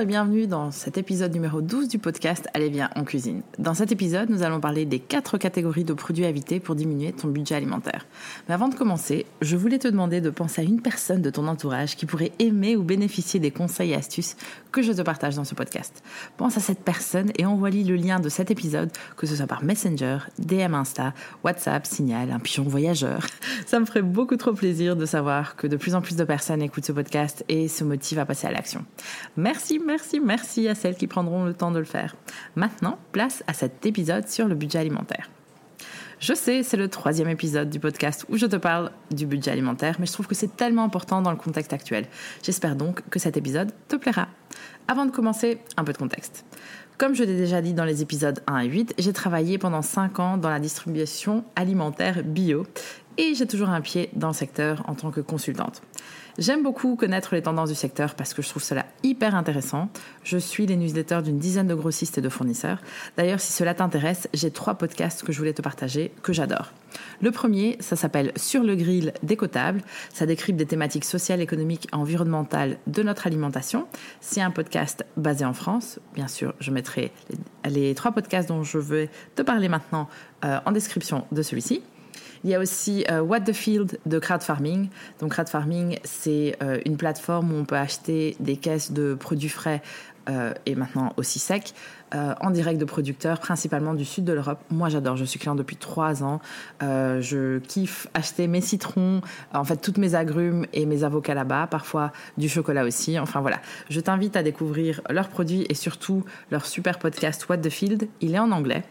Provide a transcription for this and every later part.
Et bienvenue dans cet épisode numéro 12 du podcast Allez bien en cuisine. Dans cet épisode, nous allons parler des quatre catégories de produits à éviter pour diminuer ton budget alimentaire. Mais avant de commencer, je voulais te demander de penser à une personne de ton entourage qui pourrait aimer ou bénéficier des conseils et astuces que je te partage dans ce podcast. Pense à cette personne et envoie-lui le lien de cet épisode, que ce soit par Messenger, DM Insta, WhatsApp, Signal, un pion voyageur. Ça me ferait beaucoup trop plaisir de savoir que de plus en plus de personnes écoutent ce podcast et se motivent à passer à l'action. Merci, merci à celles qui prendront le temps de le faire. Maintenant, place à cet épisode sur le budget alimentaire. Je sais, c'est le troisième épisode du podcast où je te parle du budget alimentaire, mais je trouve que c'est tellement important dans le contexte actuel. J'espère donc que cet épisode te plaira. Avant de commencer, un peu de contexte. Comme je l'ai déjà dit dans les épisodes 1 et 8, j'ai travaillé pendant 5 ans dans la distribution alimentaire bio et j'ai toujours un pied dans le secteur en tant que consultante. J'aime beaucoup connaître les tendances du secteur parce que je trouve cela hyper intéressant. Je suis les newsletters d'une dizaine de grossistes et de fournisseurs. D'ailleurs, si cela t'intéresse, j'ai trois podcasts que je voulais te partager que j'adore. Le premier, ça s'appelle Sur le grill décotable. Ça décrypte des thématiques sociales, économiques et environnementales de notre alimentation. C'est un podcast basé en France. Bien sûr, je mettrai les, trois podcasts dont je vais te parler maintenant euh, en description de celui-ci. Il y a aussi euh, What the Field de Crowd Farming. Donc Crowd Farming, c'est euh, une plateforme où on peut acheter des caisses de produits frais euh, et maintenant aussi secs en direct de producteurs, principalement du sud de l'Europe. Moi, j'adore. Je suis client depuis trois ans. je kiffe acheter mes citrons, en fait toutes mes agrumes et mes avocats là-bas. Parfois du chocolat aussi. Enfin voilà. Je t'invite à découvrir leurs produits et surtout leur super podcast What the Field. Il est en anglais.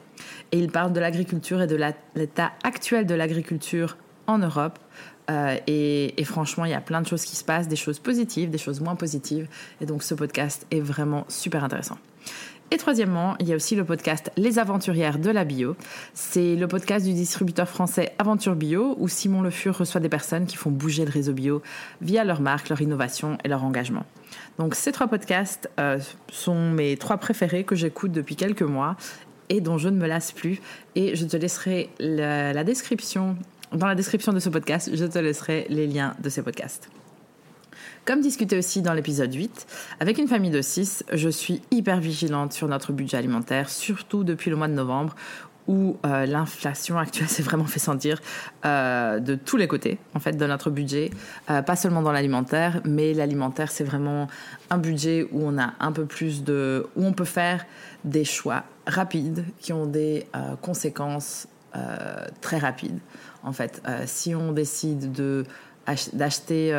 Et il parle de l'agriculture et de l'état actuel de l'agriculture en Europe. Euh, et, franchement, il y a plein de choses qui se passent, des choses positives, des choses moins positives. Et donc ce podcast est vraiment super intéressant. Et troisièmement, il y a aussi le podcast Les Aventurières de la Bio. C'est le podcast du distributeur français Aventure Bio où Simon Le Fur reçoit des personnes qui font bouger le réseau bio via leur marque, leur innovation et leur engagement. Donc ces trois podcasts euh, sont mes trois préférés que j'écoute depuis quelques mois et dont je ne me lasse plus. Et je te laisserai la, description, dans la description de ce podcast, je te laisserai les liens de ces podcasts. Comme discuté aussi dans l'épisode 8, avec une famille de 6, je suis hyper vigilante sur notre budget alimentaire, surtout depuis le mois de novembre, où euh, l'inflation actuelle s'est vraiment fait sentir euh, de tous les côtés, en fait, de notre budget. Euh, pas seulement dans l'alimentaire, mais l'alimentaire, c'est vraiment un budget où on a un peu plus de... où on peut faire des choix rapides qui ont des conséquences très rapides. En fait, si on décide de d'acheter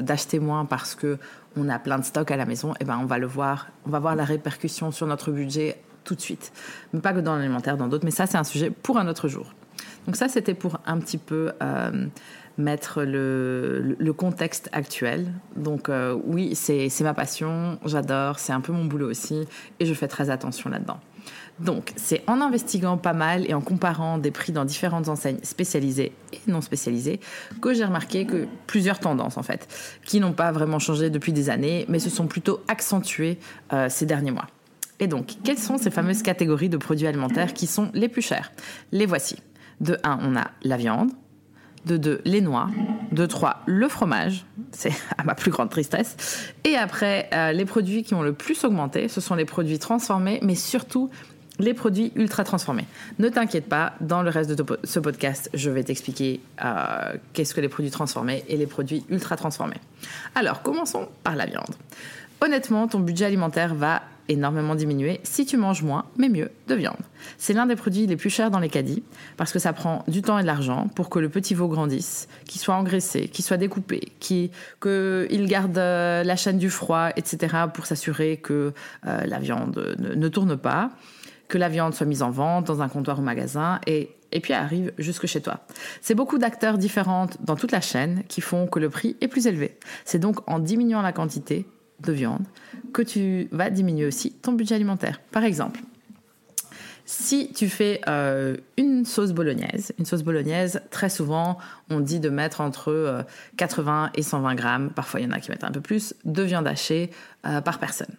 d'acheter moins parce que on a plein de stocks à la maison, et eh ben on va le voir, on va voir la répercussion sur notre budget tout de suite. Mais pas que dans l'alimentaire, dans d'autres. Mais ça, c'est un sujet pour un autre jour. Donc ça, c'était pour un petit peu euh, mettre le, contexte actuel. Donc euh, oui, c'est ma passion, j'adore, c'est un peu mon boulot aussi, et je fais très attention là-dedans. Donc, c'est en investiguant pas mal et en comparant des prix dans différentes enseignes spécialisées et non spécialisées que j'ai remarqué que plusieurs tendances, en fait, qui n'ont pas vraiment changé depuis des années, mais se sont plutôt accentuées euh, ces derniers mois. Et donc, quelles sont ces fameuses catégories de produits alimentaires qui sont les plus chers? Les voici. De 1, on a la viande. De 2, les noix. De 3, le fromage. C'est à ma plus grande tristesse. Et après, euh, les produits qui ont le plus augmenté, ce sont les produits transformés, mais surtout les produits ultra transformés. Ne t'inquiète pas, dans le reste de ce podcast, je vais t'expliquer euh, qu'est-ce que les produits transformés et les produits ultra transformés. Alors, commençons par la viande. Honnêtement, ton budget alimentaire va énormément diminuer si tu manges moins, mais mieux, de viande. C'est l'un des produits les plus chers dans les caddies parce que ça prend du temps et de l'argent pour que le petit veau grandisse, qu'il soit engraissé, qu'il soit découpé, qu'il garde euh, la chaîne du froid, etc. pour s'assurer que euh, la viande ne, tourne pas, que la viande soit mise en vente dans un comptoir au magasin et puis arrive jusque chez toi. C'est beaucoup d'acteurs différents dans toute la chaîne qui font que le prix est plus élevé. C'est donc en diminuant la quantité de viande que tu vas diminuer aussi ton budget alimentaire. Par exemple, si tu fais euh, une sauce bolognaise, une sauce bolognaise, très souvent, on dit de mettre entre 80 euh, et 120 grammes, parfois il y en a qui mettent un peu plus, de viande hachée euh, par personne.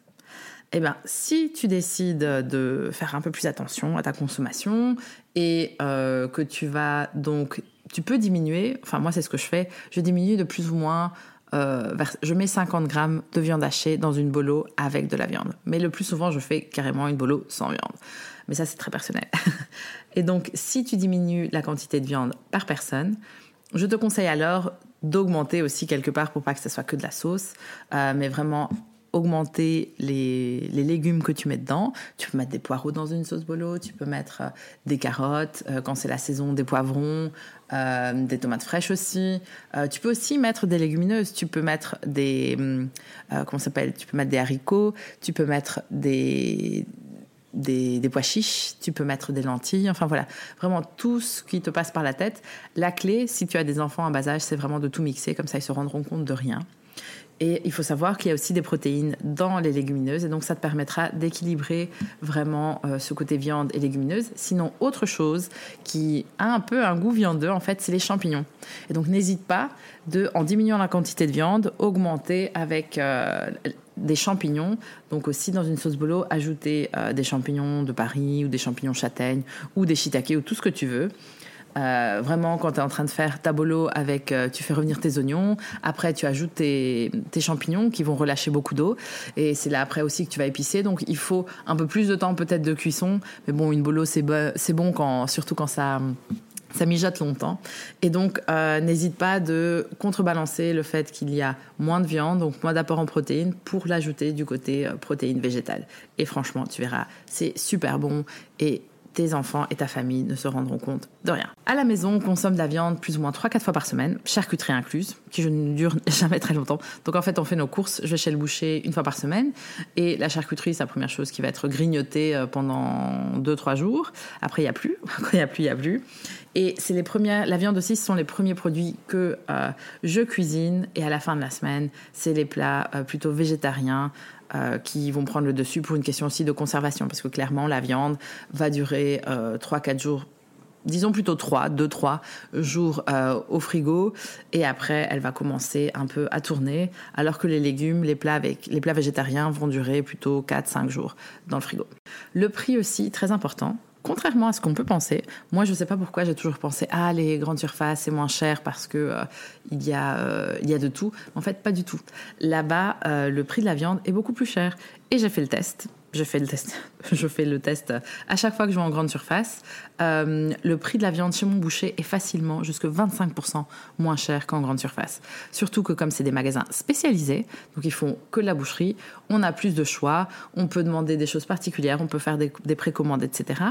Eh bien, si tu décides de faire un peu plus attention à ta consommation et que tu vas donc, tu peux diminuer, enfin moi c'est ce que je fais, je diminue de plus ou moins euh, je mets 50 grammes de viande hachée dans une bolo avec de la viande. Mais le plus souvent, je fais carrément une bolo sans viande. Mais ça, c'est très personnel. Et donc, si tu diminues la quantité de viande par personne, je te conseille alors d'augmenter aussi quelque part pour pas que ce soit que de la sauce, euh, mais vraiment augmenter les, légumes que tu mets dedans. Tu peux mettre des poireaux dans une sauce bolo, tu peux mettre euh, des carottes, quand c'est la saison, des poivrons, euh, des tomates fraîches aussi. tu peux aussi mettre des légumineuses, tu peux mettre des... comment s'appelle? Tu peux mettre des haricots, tu peux mettre des... Des, des, pois chiches, tu peux mettre des lentilles, enfin voilà, vraiment tout ce qui te passe par la tête. La clé, si tu as des enfants en bas âge, c'est vraiment de tout mixer, comme ça ils se rendront compte de rien. Et il faut savoir qu'il y a aussi des protéines dans les légumineuses, et donc ça te permettra d'équilibrer vraiment euh, ce côté viande et légumineuse. Sinon, autre chose qui a un peu un goût viandeux, en fait, c'est les champignons. Et donc n'hésite pas de, en diminuant la quantité de viande, augmenter avec euh, des champignons. Donc aussi dans une sauce bolo, ajouter euh, des champignons de Paris ou des champignons châtaignes ou des shiitake ou tout ce que tu veux. Euh, vraiment, quand tu es en train de faire ta bolo avec, euh, tu fais revenir tes oignons. Après, tu ajoutes tes, champignons qui vont relâcher beaucoup d'eau. Et c'est là après aussi que tu vas épicer. Donc, il faut un peu plus de temps peut-être de cuisson. Mais bon, une bolo, c'est bon quand, surtout quand ça ça mijote longtemps. Et donc, euh, n'hésite pas de contrebalancer le fait qu'il y a moins de viande, donc moins d'apport en protéines, pour l'ajouter du côté protéines végétales. Et franchement, tu verras, c'est super bon. Et tes enfants et ta famille ne se rendront compte de rien. À la maison, on consomme de la viande plus ou moins 3-4 fois par semaine, charcuterie incluse, qui ne dure jamais très longtemps. Donc en fait, on fait nos courses, je vais chez le boucher une fois par semaine, et la charcuterie, c'est la première chose qui va être grignotée euh, pendant 2-3 jours. Après, il n'y a plus. Quand il n'y a plus, il n'y a plus. Et c'est les la viande aussi, ce sont les premiers produits que euh, je cuisine. Et à la fin de la semaine, c'est les plats euh, plutôt végétariens, euh, qui vont prendre le dessus pour une question aussi de conservation, parce que clairement, la viande va durer euh, 3-4 jours disons plutôt 3, 2-3 jours euh, au frigo. Et après elle va commencer un peu à tourner. Alors que les légumes, les plats avec les plats végétariens vont durer plutôt 4-5 jours dans le frigo. Le prix aussi très important contrairement à ce qu'on peut penser, moi je ne sais pas pourquoi j'ai toujours pensé ah les grandes surfaces c'est moins cher parce que euh, il y a euh, il y a de tout. En fait pas du tout. Là-bas euh, le prix de la viande est beaucoup plus cher et j'ai fait le test je fais le test. je fais le test à chaque fois que je vais en grande surface. Euh, le prix de la viande chez mon boucher est facilement jusque 25% moins cher qu'en grande surface. Surtout que comme c'est des magasins spécialisés, donc ils font que de la boucherie, on a plus de choix, on peut demander des choses particulières, on peut faire des, des précommandes, etc.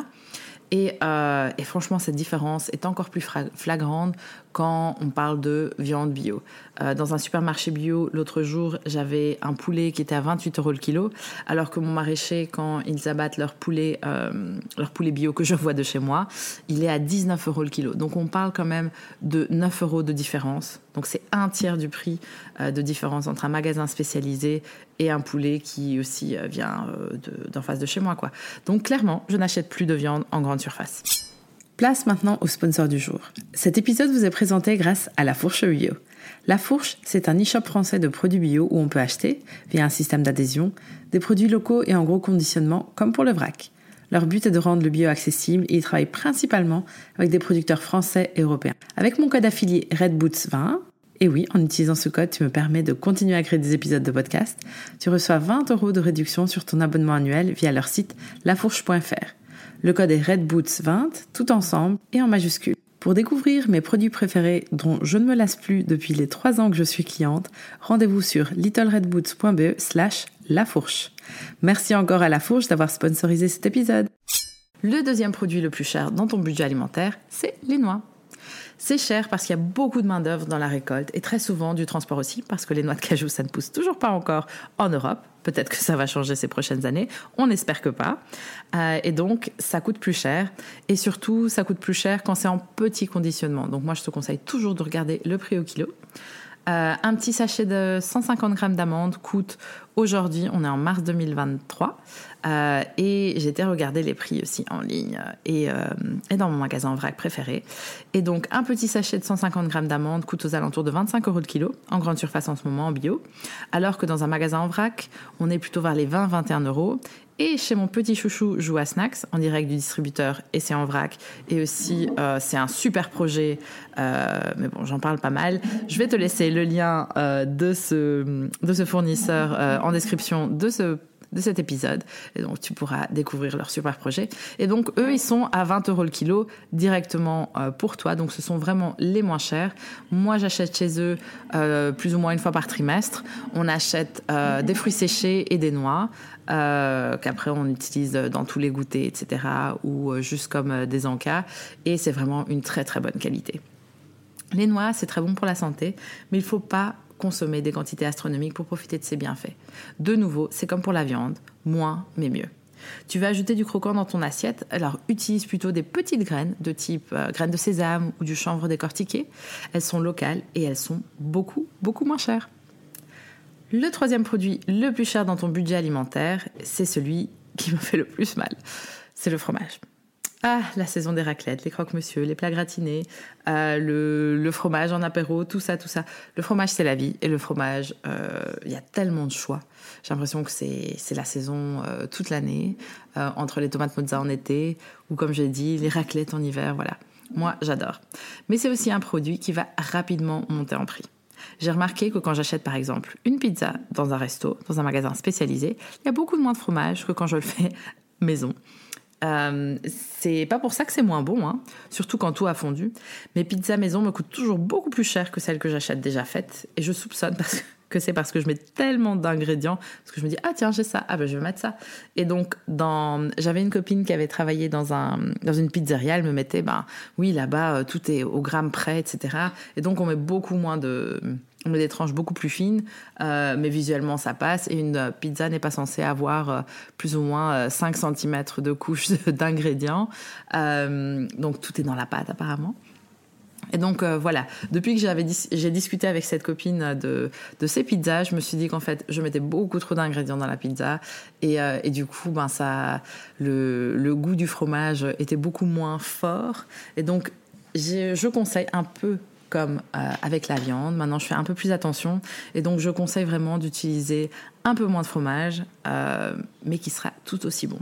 Euh, et, franchement, cette différence est encore plus flagrante quand on parle de viande bio. Euh, dans un supermarché bio, l'autre jour, j'avais un poulet qui était à 28 euros le kilo, alors que mon maraîcher, quand ils abattent leur poulet, euh, leur poulet bio que je vois de chez moi, il est à 19 euros le kilo. Donc on parle quand même de 9 euros de différence. Donc c'est un tiers du prix de différence entre un magasin spécialisé et un poulet qui aussi vient d'en face de chez moi. Quoi. Donc clairement, je n'achète plus de viande en grande surface. Place maintenant au sponsor du jour. Cet épisode vous est présenté grâce à La Fourche Bio. La Fourche, c'est un e-shop français de produits bio où on peut acheter, via un système d'adhésion, des produits locaux et en gros conditionnement, comme pour le vrac. Leur but est de rendre le bio accessible et ils travaillent principalement avec des producteurs français et européens. Avec mon code affilié RedBoots20, et oui, en utilisant ce code, tu me permets de continuer à créer des épisodes de podcast, tu reçois 20 euros de réduction sur ton abonnement annuel via leur site lafourche.fr. Le code est RedBoots20, tout ensemble et en majuscule. Pour découvrir mes produits préférés dont je ne me lasse plus depuis les trois ans que je suis cliente, rendez-vous sur littleredboots.be slash La Fourche. Merci encore à La Fourche d'avoir sponsorisé cet épisode. Le deuxième produit le plus cher dans ton budget alimentaire, c'est les noix. C'est cher parce qu'il y a beaucoup de main-d'œuvre dans la récolte et très souvent du transport aussi parce que les noix de cajou, ça ne pousse toujours pas encore en Europe. Peut-être que ça va changer ces prochaines années. On espère que pas. Euh, et donc, ça coûte plus cher. Et surtout, ça coûte plus cher quand c'est en petit conditionnement. Donc, moi, je te conseille toujours de regarder le prix au kilo. Euh, un petit sachet de 150 grammes d'amandes coûte aujourd'hui, on est en mars 2023, euh, et été regarder les prix aussi en ligne et, euh, et, dans mon magasin en vrac préféré. Et donc un petit sachet de 150 grammes d'amandes coûte aux alentours de 25 euros le kilo en grande surface en ce moment en bio, alors que dans un magasin en vrac, on est plutôt vers les 20-21 euros. Et chez mon petit chouchou Joue à Snacks, en direct du distributeur, et c'est en vrac. Et aussi, euh, c'est un super projet, euh, mais bon, j'en parle pas mal. Je vais te laisser le lien euh, de, ce, de ce fournisseur en description de ce de cet épisode. Et donc, tu pourras découvrir leur super projet. Et donc, eux, ils sont à 20 euros le kilo directement pour toi. Donc, ce sont vraiment les moins chers. Moi, j'achète chez eux plus ou moins une fois par trimestre. On achète des fruits séchés et des noix. Euh, qu'après on utilise dans tous les goûters, etc., ou euh, juste comme euh, des encas. Et c'est vraiment une très très bonne qualité. Les noix, c'est très bon pour la santé, mais il ne faut pas consommer des quantités astronomiques pour profiter de ses bienfaits. De nouveau, c'est comme pour la viande, moins mais mieux. Tu vas ajouter du croquant dans ton assiette, alors utilise plutôt des petites graines de type graines de sésame ou du chanvre décortiqué. Elles sont locales et elles sont beaucoup, beaucoup moins chères. Le troisième produit le plus cher dans ton budget alimentaire, c'est celui qui me fait le plus mal. C'est le fromage. Ah, la saison des raclettes, les croque-monsieur, les plats gratinés, euh, le, fromage en apéro, tout ça, tout ça. Le fromage, c'est la vie. Et le fromage, il euh, y a tellement de choix. J'ai l'impression que c'est la saison euh, toute l'année, entre les tomates mozza en été, ou comme j'ai dit, les raclettes en hiver, voilà. Moi, j'adore. Mais c'est aussi un produit qui va rapidement monter en prix. J'ai remarqué que quand j'achète par exemple une pizza dans un resto, dans un magasin spécialisé, il y a beaucoup moins de fromage que quand je le fais maison. Euh, c'est pas pour ça que c'est moins bon, hein, surtout quand tout a fondu. Mes pizzas maison me coûtent toujours beaucoup plus cher que celles que j'achète déjà faites, et je soupçonne parce que c'est parce que je mets tellement d'ingrédients, parce que je me dis ah tiens j'ai ça, ah ben je vais mettre ça. Et donc dans, j'avais une copine qui avait travaillé dans un dans une pizzeria, elle me mettait ben oui là-bas tout est au gramme près, etc. Et donc on met beaucoup moins de on met des tranches beaucoup plus fines, euh, mais visuellement ça passe. Et une pizza n'est pas censée avoir euh, plus ou moins euh, 5 cm de couches d'ingrédients. Euh, donc tout est dans la pâte apparemment. Et donc euh, voilà, depuis que j'avais j'ai discuté avec cette copine de, ces pizzas, je me suis dit qu'en fait je mettais beaucoup trop d'ingrédients dans la pizza et, euh, du coup ben ça le, goût du fromage était beaucoup moins fort et donc je conseille un peu comme euh, avec la viande. Maintenant, je fais un peu plus attention et donc je conseille vraiment d'utiliser un peu moins de fromage, mais qui sera tout aussi bon.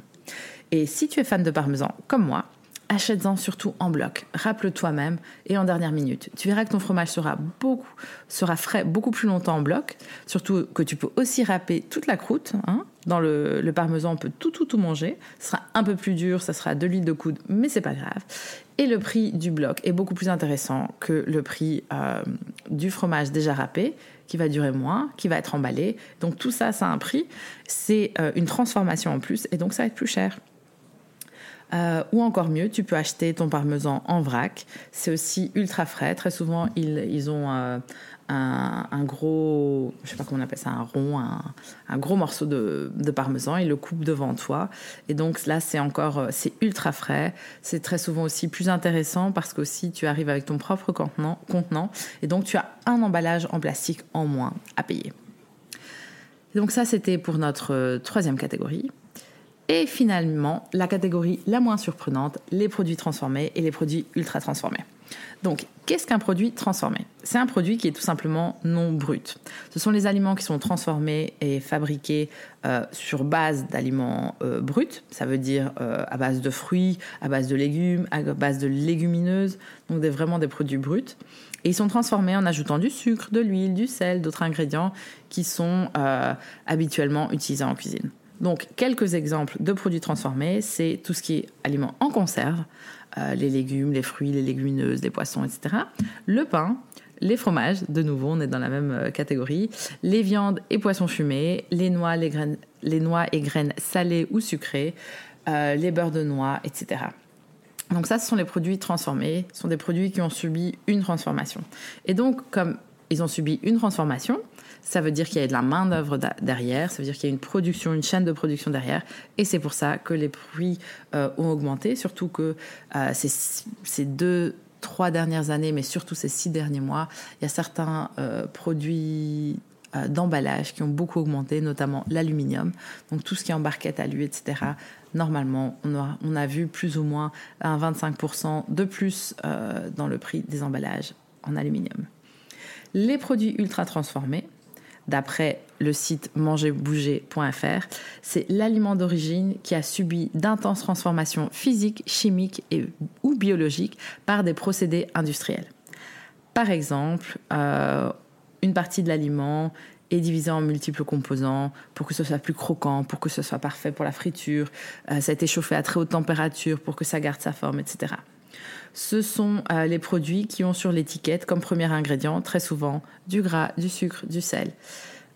Et si tu es fan de parmesan comme moi, achète-en surtout en bloc. Rappelle-toi même et en dernière minute. Tu verras que ton fromage sera beaucoup, sera frais beaucoup plus longtemps en bloc. Surtout que tu peux aussi râper toute la croûte. Hein. Dans le, le, parmesan, on peut tout, tout, tout manger. Ce sera un peu plus dur, ça sera de l'huile de coude, mais c'est pas grave. Et le prix du bloc est beaucoup plus intéressant que le prix euh, du fromage déjà râpé, qui va durer moins, qui va être emballé. Donc tout ça, ça a un prix. C'est euh, une transformation en plus, et donc ça va être plus cher. Euh, ou encore mieux, tu peux acheter ton parmesan en vrac. C'est aussi ultra frais. Très souvent, ils, ont euh, un, gros, je sais pas comment on appelle ça, un rond, un, gros morceau de, parmesan. Ils le coupent devant toi. Et donc là, c'est encore, euh, c'est ultra frais. C'est très souvent aussi plus intéressant parce qu'aussi tu arrives avec ton propre contenant, contenant. Et donc tu as un emballage en plastique en moins à payer. Donc ça, c'était pour notre troisième catégorie. Et finalement, la catégorie la moins surprenante, les produits transformés et les produits ultra transformés. Donc, qu'est-ce qu'un produit transformé? C'est un produit qui est tout simplement non brut. Ce sont les aliments qui sont transformés et fabriqués euh, sur base d'aliments euh, bruts, ça veut dire euh, à base de fruits, à base de légumes, à base de légumineuses, donc vraiment des produits bruts. Et ils sont transformés en ajoutant du sucre, de l'huile, du sel, d'autres ingrédients qui sont habituellement utilisés en cuisine. Donc, quelques exemples de produits transformés, c'est tout ce qui est aliments en conserve, euh, les légumes, les fruits, les légumineuses, les poissons, etc. Le pain, les fromages, de nouveau, on est dans la même euh, catégorie, les viandes et poissons fumés, les noix, les, graines, les noix et graines salées ou sucrées, euh, les beurres de noix, etc. Donc ça, ce sont les produits transformés, ce sont des produits qui ont subi une transformation. Et donc, comme ils ont subi une transformation, ça veut dire qu'il y a de la main-d'œuvre derrière, ça veut dire qu'il y a une production, une chaîne de production derrière, et c'est pour ça que les prix euh, ont augmenté, surtout que euh, ces, deux, trois dernières années, mais surtout ces six derniers mois, il y a certains euh, produits d'emballage qui ont beaucoup augmenté, notamment l'aluminium, donc tout ce qui est en barquette à lui, etc. Normalement, on a vu plus ou moins un 25% de plus dans le prix des emballages en aluminium. Les produits ultra transformés, d'après le site mangerbouger.fr, c'est l'aliment d'origine qui a subi d'intenses transformations physiques, chimiques et, ou biologiques par des procédés industriels. Par exemple, euh, une partie de l'aliment est divisée en multiples composants pour que ce soit plus croquant, pour que ce soit parfait pour la friture. Euh, ça a été chauffé à très haute température pour que ça garde sa forme, etc ce sont euh, les produits qui ont sur l'étiquette comme premier ingrédient très souvent du gras, du sucre, du sel.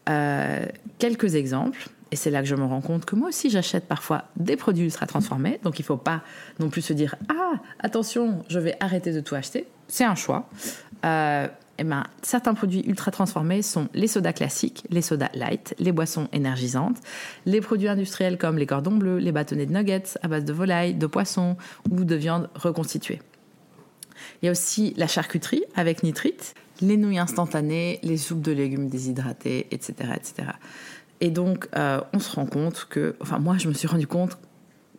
Euh, quelques exemples, et c'est là que je me rends compte que moi aussi j'achète parfois des produits ultra transformés, donc il ne faut pas non plus se dire ah attention je vais arrêter de tout acheter, c'est un choix. Euh, eh ben, certains produits ultra transformés sont les sodas classiques, les sodas light, les boissons énergisantes, les produits industriels comme les cordons bleus, les bâtonnets de nuggets à base de volaille, de poisson ou de viande reconstituée. Il y a aussi la charcuterie avec nitrite, les nouilles instantanées, les soupes de légumes déshydratés, etc. etc. Et donc, euh, on se rend compte que, enfin, moi, je me suis rendu compte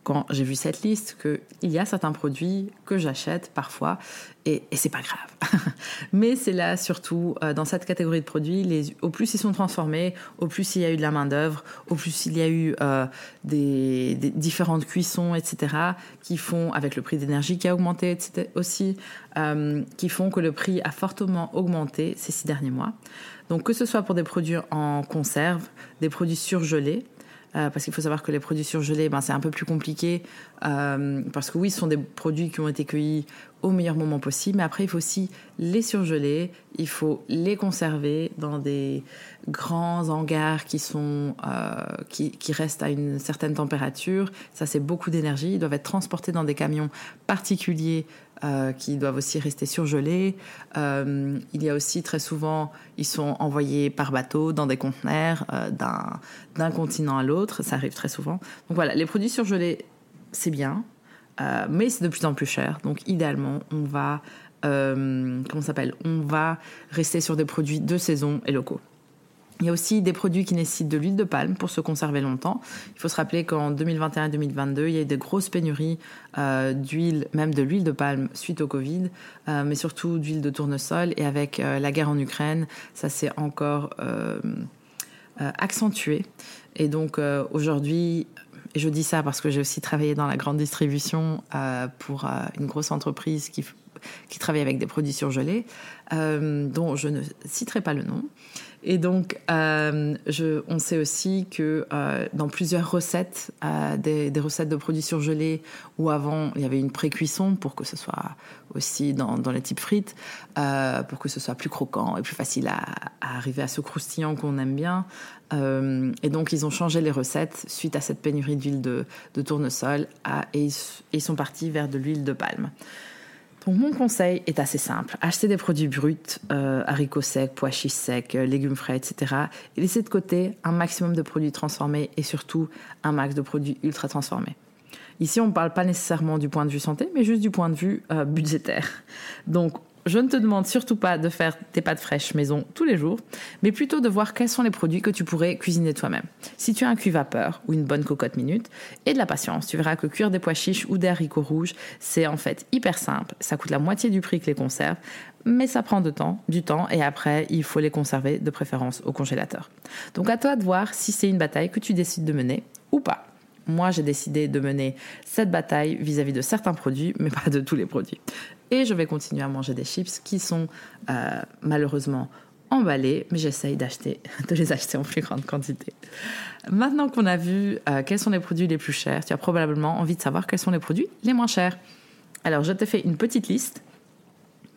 quand j'ai vu cette liste qu'il y a certains produits que j'achète parfois et, et c'est pas grave. Mais c'est là surtout euh, dans cette catégorie de produits, au plus ils sont transformés, au plus il y a eu de la main d'œuvre, au plus il y a eu euh, des, différentes cuissons, etc. qui font avec le prix d'énergie qui a augmenté etc., aussi, euh, qui font que le prix a fortement augmenté ces six derniers mois. Donc que ce soit pour des produits en conserve, des produits surgelés, euh, parce qu'il faut savoir que les produits surgelés, ben, c'est un peu plus compliqué, euh, parce que oui, ce sont des produits qui ont été cueillis au meilleur moment possible, mais après, il faut aussi les surgeler, il faut les conserver dans des grands hangars qui, sont, euh, qui, qui restent à une certaine température. Ça, c'est beaucoup d'énergie. Ils doivent être transportés dans des camions particuliers euh, qui doivent aussi rester surgelés. Euh, il y a aussi très souvent, ils sont envoyés par bateau dans des conteneurs euh, d'un continent à l'autre. Ça arrive très souvent. Donc voilà, les produits surgelés, c'est bien, mais c'est de plus en plus cher. Donc idéalement, on va, comment s'appelle? On va rester sur des produits de saison et locaux. Il y a aussi des produits qui nécessitent de l'huile de palme pour se conserver longtemps. Il faut se rappeler qu'en 2021 et 2022, il y a eu des grosses pénuries euh, d'huile, même de l'huile de palme suite au Covid, euh, mais surtout d'huile de tournesol. Et avec euh, la guerre en Ukraine, ça s'est encore accentué. Et donc aujourd'hui, et je dis ça parce que j'ai aussi travaillé dans la grande distribution pour une grosse entreprise qui travaille avec des produits surgelés, dont je ne citerai pas le nom. Et donc, euh, on sait aussi que euh, dans plusieurs recettes, euh, des, recettes de produits surgelés, où avant il y avait une pré-cuisson pour que ce soit aussi dans, les types frites, pour que ce soit plus croquant et plus facile à, arriver à ce croustillant qu'on aime bien. Et donc, ils ont changé les recettes suite à cette pénurie d'huile de, tournesol et ils sont partis vers de l'huile de palme. Donc mon conseil est assez simple. Acheter des produits bruts, euh, haricots secs, pois chiches secs, euh, légumes frais, etc. Et laisser de côté un maximum de produits transformés et surtout un max de produits ultra transformés. Ici, on ne parle pas nécessairement du point de vue santé, mais juste du point de vue euh, budgétaire. Je ne te demande surtout pas de faire tes pâtes fraîches maison tous les jours, mais plutôt de voir quels sont les produits que tu pourrais cuisiner toi-même. Si tu as un cuit vapeur ou une bonne cocotte minute et de la patience, tu verras que cuire des pois chiches ou des haricots rouges, c'est en fait hyper simple. Ça coûte la moitié du prix que les conserves, mais ça prend de temps, du temps et après, il faut les conserver de préférence au congélateur. Donc à toi de voir si c'est une bataille que tu décides de mener ou pas. Moi, j'ai décidé de mener cette bataille vis-à-vis de certains produits, mais pas de tous les produits. Et je vais continuer à manger des chips qui sont euh, malheureusement emballés, mais j'essaye d'acheter, de les acheter en plus grande quantité. Maintenant qu'on a vu euh, quels sont les produits les plus chers, tu as probablement envie de savoir quels sont les produits les moins chers. Alors, je te fais une petite liste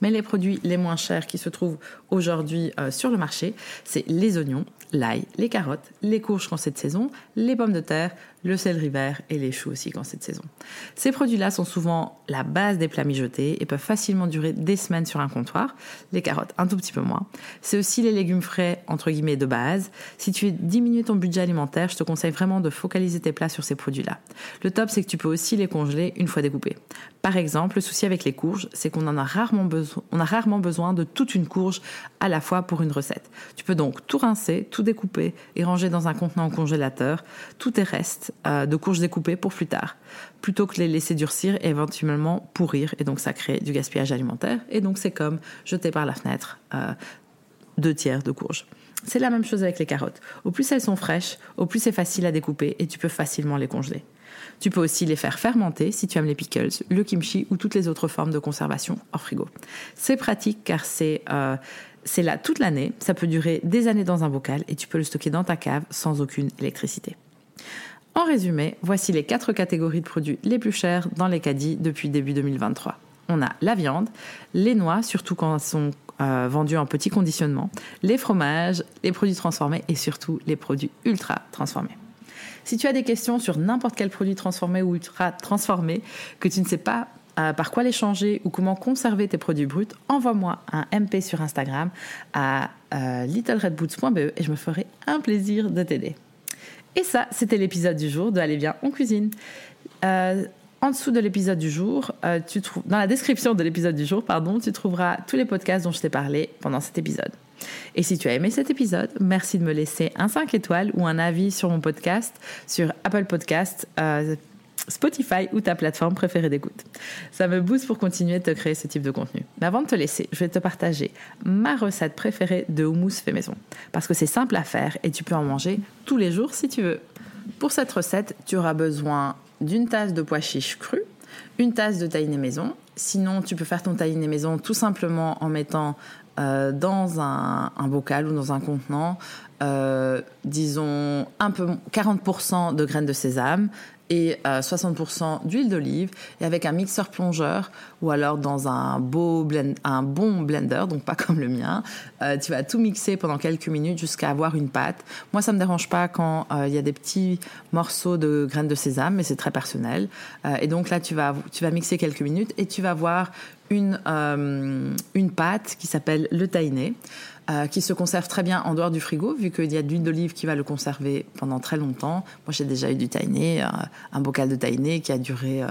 Mais les produits les moins chers qui se trouvent aujourd'hui euh, sur le marché, c'est les oignons, l'ail, les carottes, les courges quand c'est de saison, les pommes de terre, le céleri vert et les choux aussi quand c'est de saison. Ces produits-là sont souvent la base des plats mijotés et peuvent facilement durer des semaines sur un comptoir. Les carottes, un tout petit peu moins. C'est aussi les légumes frais, entre guillemets, de base. Si tu veux diminuer ton budget alimentaire, je te conseille vraiment de focaliser tes plats sur ces produits-là. Le top, c'est que tu peux aussi les congeler une fois découpés. Par exemple, le souci avec les courges, c'est qu'on en a rarement besoin, on a rarement besoin de toute une courge à la fois pour une recette. Tu peux donc tout rincer, tout découper et ranger dans un contenant congélateur, tous tes restes de courges découpées pour plus tard, plutôt que les laisser durcir et éventuellement pourrir. Et donc ça crée du gaspillage alimentaire. Et donc c'est comme jeter par la fenêtre euh, deux tiers de courges. C'est la même chose avec les carottes. Au plus elles sont fraîches, au plus c'est facile à découper et tu peux facilement les congeler. Tu peux aussi les faire fermenter si tu aimes les pickles, le kimchi ou toutes les autres formes de conservation hors frigo. C'est pratique car c'est euh, c'est là toute l'année, ça peut durer des années dans un bocal et tu peux le stocker dans ta cave sans aucune électricité. En résumé, voici les quatre catégories de produits les plus chers dans les caddies depuis début 2023. On a la viande, les noix, surtout quand elles sont euh, vendues en petit conditionnement, les fromages, les produits transformés et surtout les produits ultra transformés. Si tu as des questions sur n'importe quel produit transformé ou ultra transformé, que tu ne sais pas euh, par quoi les changer ou comment conserver tes produits bruts, envoie-moi un MP sur Instagram à euh, littleredboots.be et je me ferai un plaisir de t'aider. Et ça, c'était l'épisode du jour de Allez bien, on cuisine. Euh, en dessous de l'épisode du jour, tu trouves, dans la description de l'épisode du jour, pardon, tu trouveras tous les podcasts dont je t'ai parlé pendant cet épisode. Et si tu as aimé cet épisode, merci de me laisser un 5 étoiles ou un avis sur mon podcast, sur Apple Podcast, euh, Spotify ou ta plateforme préférée d'écoute. Ça me booste pour continuer de te créer ce type de contenu. Mais avant de te laisser, je vais te partager ma recette préférée de houmous fait maison. Parce que c'est simple à faire et tu peux en manger tous les jours si tu veux. Pour cette recette, tu auras besoin d'une tasse de pois chiches crus, une tasse de tahine maison. Sinon, tu peux faire ton tahine maison tout simplement en mettant euh, dans un, bocal ou dans un contenant, euh, disons un peu 40% de graines de sésame et 60% euh, d'huile d'olive et avec un mixeur plongeur ou alors dans un beau blend, un bon blender, donc pas comme le mien, tu vas tout mixer pendant quelques minutes jusqu'à avoir une pâte. Moi, ça me dérange pas quand il y a des petits morceaux de graines de sésame, mais c'est très personnel. et donc là, tu vas tu vas mixer quelques minutes et tu vas voir une, euh, une pâte qui s'appelle le tahiné, euh, qui se conserve très bien en dehors du frigo, vu qu'il y a de l'huile d'olive qui va le conserver pendant très longtemps. Moi, j'ai déjà eu du tahiné, euh, un bocal de tahiné qui a duré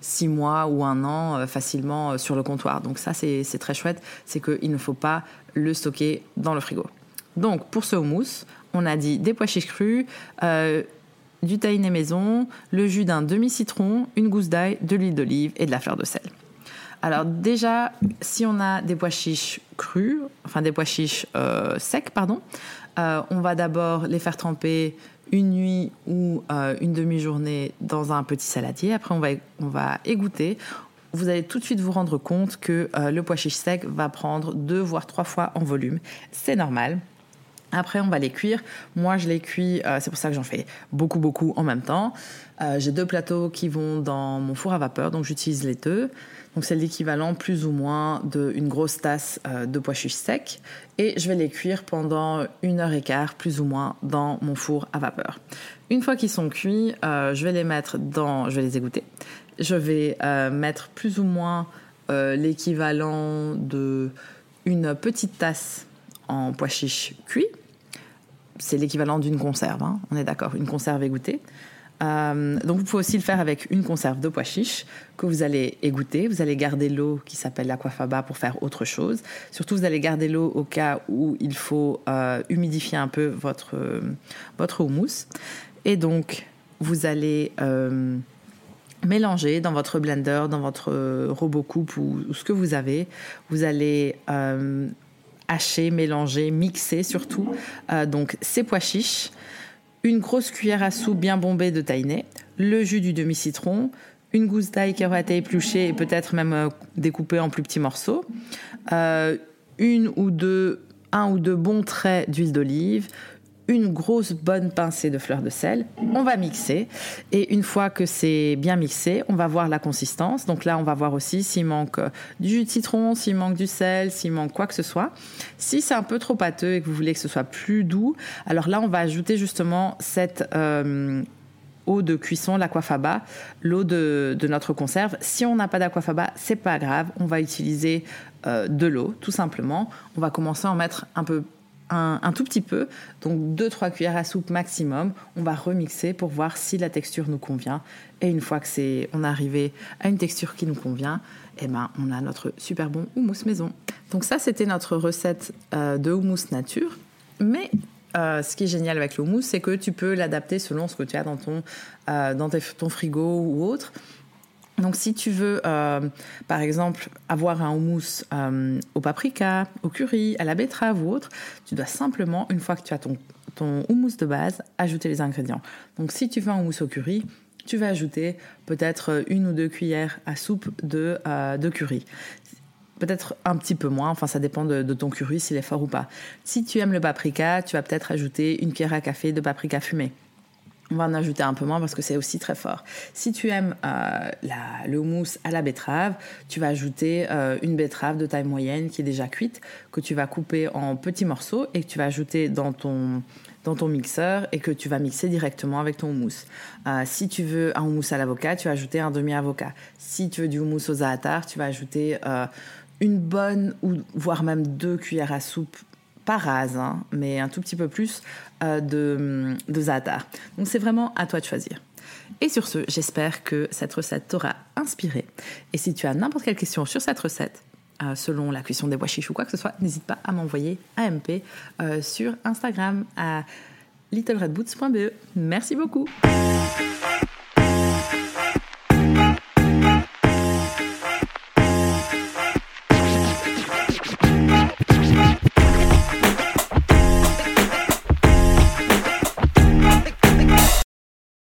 six mois ou un an facilement sur le comptoir. Donc ça, c'est très chouette, c'est qu'il ne faut pas le stocker dans le frigo. Donc, pour ce houmous, on a dit des pois chiches crus, du tahiné maison, le jus d'un demi-citron, une gousse d'ail, de l'huile d'olive et de la fleur de sel. Alors déjà, si on a des pois chiches crus, enfin des pois chiches euh, secs, pardon, euh, on va d'abord les faire tremper une nuit ou euh, une demi-journée dans un petit saladier. Après, on va, on va égoutter. Vous allez tout de suite vous rendre compte que le pois chiche sec va prendre deux voire trois fois en volume. C'est normal. Après, on va les cuire. Moi, je les cuis, c'est pour ça que j'en fais beaucoup, beaucoup en même temps. J'ai deux plateaux qui vont dans mon four à vapeur, donc j'utilise les deux. Donc c'est l'équivalent plus ou moins d'une grosse tasse euh, de pois chiches secs. Et je vais les cuire pendant une heure et quart plus ou moins dans mon four à vapeur. Une fois qu'ils sont cuits, euh, je vais les mettre dans, je vais les égoutter. Je vais euh, mettre plus ou moins l'équivalent de une petite tasse en pois chiches cuits. C'est l'équivalent d'une conserve, hein. on est d'accord, une conserve égouttée. Euh, donc vous pouvez aussi le faire avec une conserve de pois chiches que vous allez égoutter. Vous allez garder l'eau qui s'appelle l'aquafaba pour faire autre chose. Surtout vous allez garder l'eau au cas où il faut euh, humidifier un peu votre, votre houmous. Et donc vous allez euh, mélanger dans votre blender, dans votre robot coupe ou, ou ce que vous avez. Vous allez hacher, mélanger, mixer surtout. donc ces pois chiches une grosse cuillère à soupe bien bombée de tahiné, le jus du demi-citron, une gousse d'ail qui aura été épluchée et peut-être même euh, découpée en plus petits morceaux, euh, une ou deux, un ou deux bons traits d'huile d'olive, une grosse bonne pincée de fleur de sel. On va mixer et une fois que c'est bien mixé, on va voir la consistance. Donc là, on va voir aussi s'il manque euh, du jus de citron, s'il manque du sel, s'il manque quoi que ce soit. Si c'est un peu trop pâteux et que vous voulez que ce soit plus doux, alors là, on va ajouter justement cette euh, eau de cuisson, l'aquafaba, l'eau de, notre conserve. Si on n'a pas d'aquafaba, c'est pas grave, on va utiliser euh, de l'eau, tout simplement. On va commencer à en mettre un peu un, tout petit peu, donc 2-3 cuillères à soupe maximum. On va remixer pour voir si la texture nous convient. Et une fois que c'est, on est arrivé à une texture qui nous convient, eh ben, on a notre super bon houmous maison. Donc ça, c'était notre recette euh, de houmous nature. Mais euh, ce qui est génial avec le houmous, c'est que tu peux l'adapter selon ce que tu as dans ton, euh, dans ton frigo ou autre. Donc si tu veux, euh, par exemple, avoir un houmous au paprika, au curry, à la betterave ou autre, tu dois simplement, une fois que tu as ton, ton houmous de base, ajouter les ingrédients. Donc si tu veux un houmous au curry, tu vas ajouter peut-être une ou deux cuillères à soupe de, de curry peut-être un petit peu moins, enfin ça dépend de, ton curry s'il est fort ou pas. Si tu aimes le paprika, tu vas peut-être ajouter une cuillère à café de paprika fumé. On va en ajouter un peu moins parce que c'est aussi très fort. Si tu aimes euh, le houmous à la betterave, tu vas ajouter euh, une betterave de taille moyenne qui est déjà cuite, que tu vas couper en petits morceaux et que tu vas ajouter dans ton, dans ton mixeur et que tu vas mixer directement avec ton houmous. Euh, si tu veux un houmous à l'avocat, tu vas ajouter un demi-avocat. Si tu veux du houmous au za'atar, tu vas ajouter une bonne ou voire même deux cuillères à soupe pas rase, hein, mais un tout petit peu plus euh, de, de za'atar. Donc c'est vraiment à toi de choisir. Et sur ce, j'espère que cette recette t'aura inspiré. Et si tu as n'importe quelle question sur cette recette, euh, selon la cuisson des chiches ou quoi que ce soit, n'hésite pas à m'envoyer un MP euh, sur Instagram à littleredboots.be. Merci beaucoup.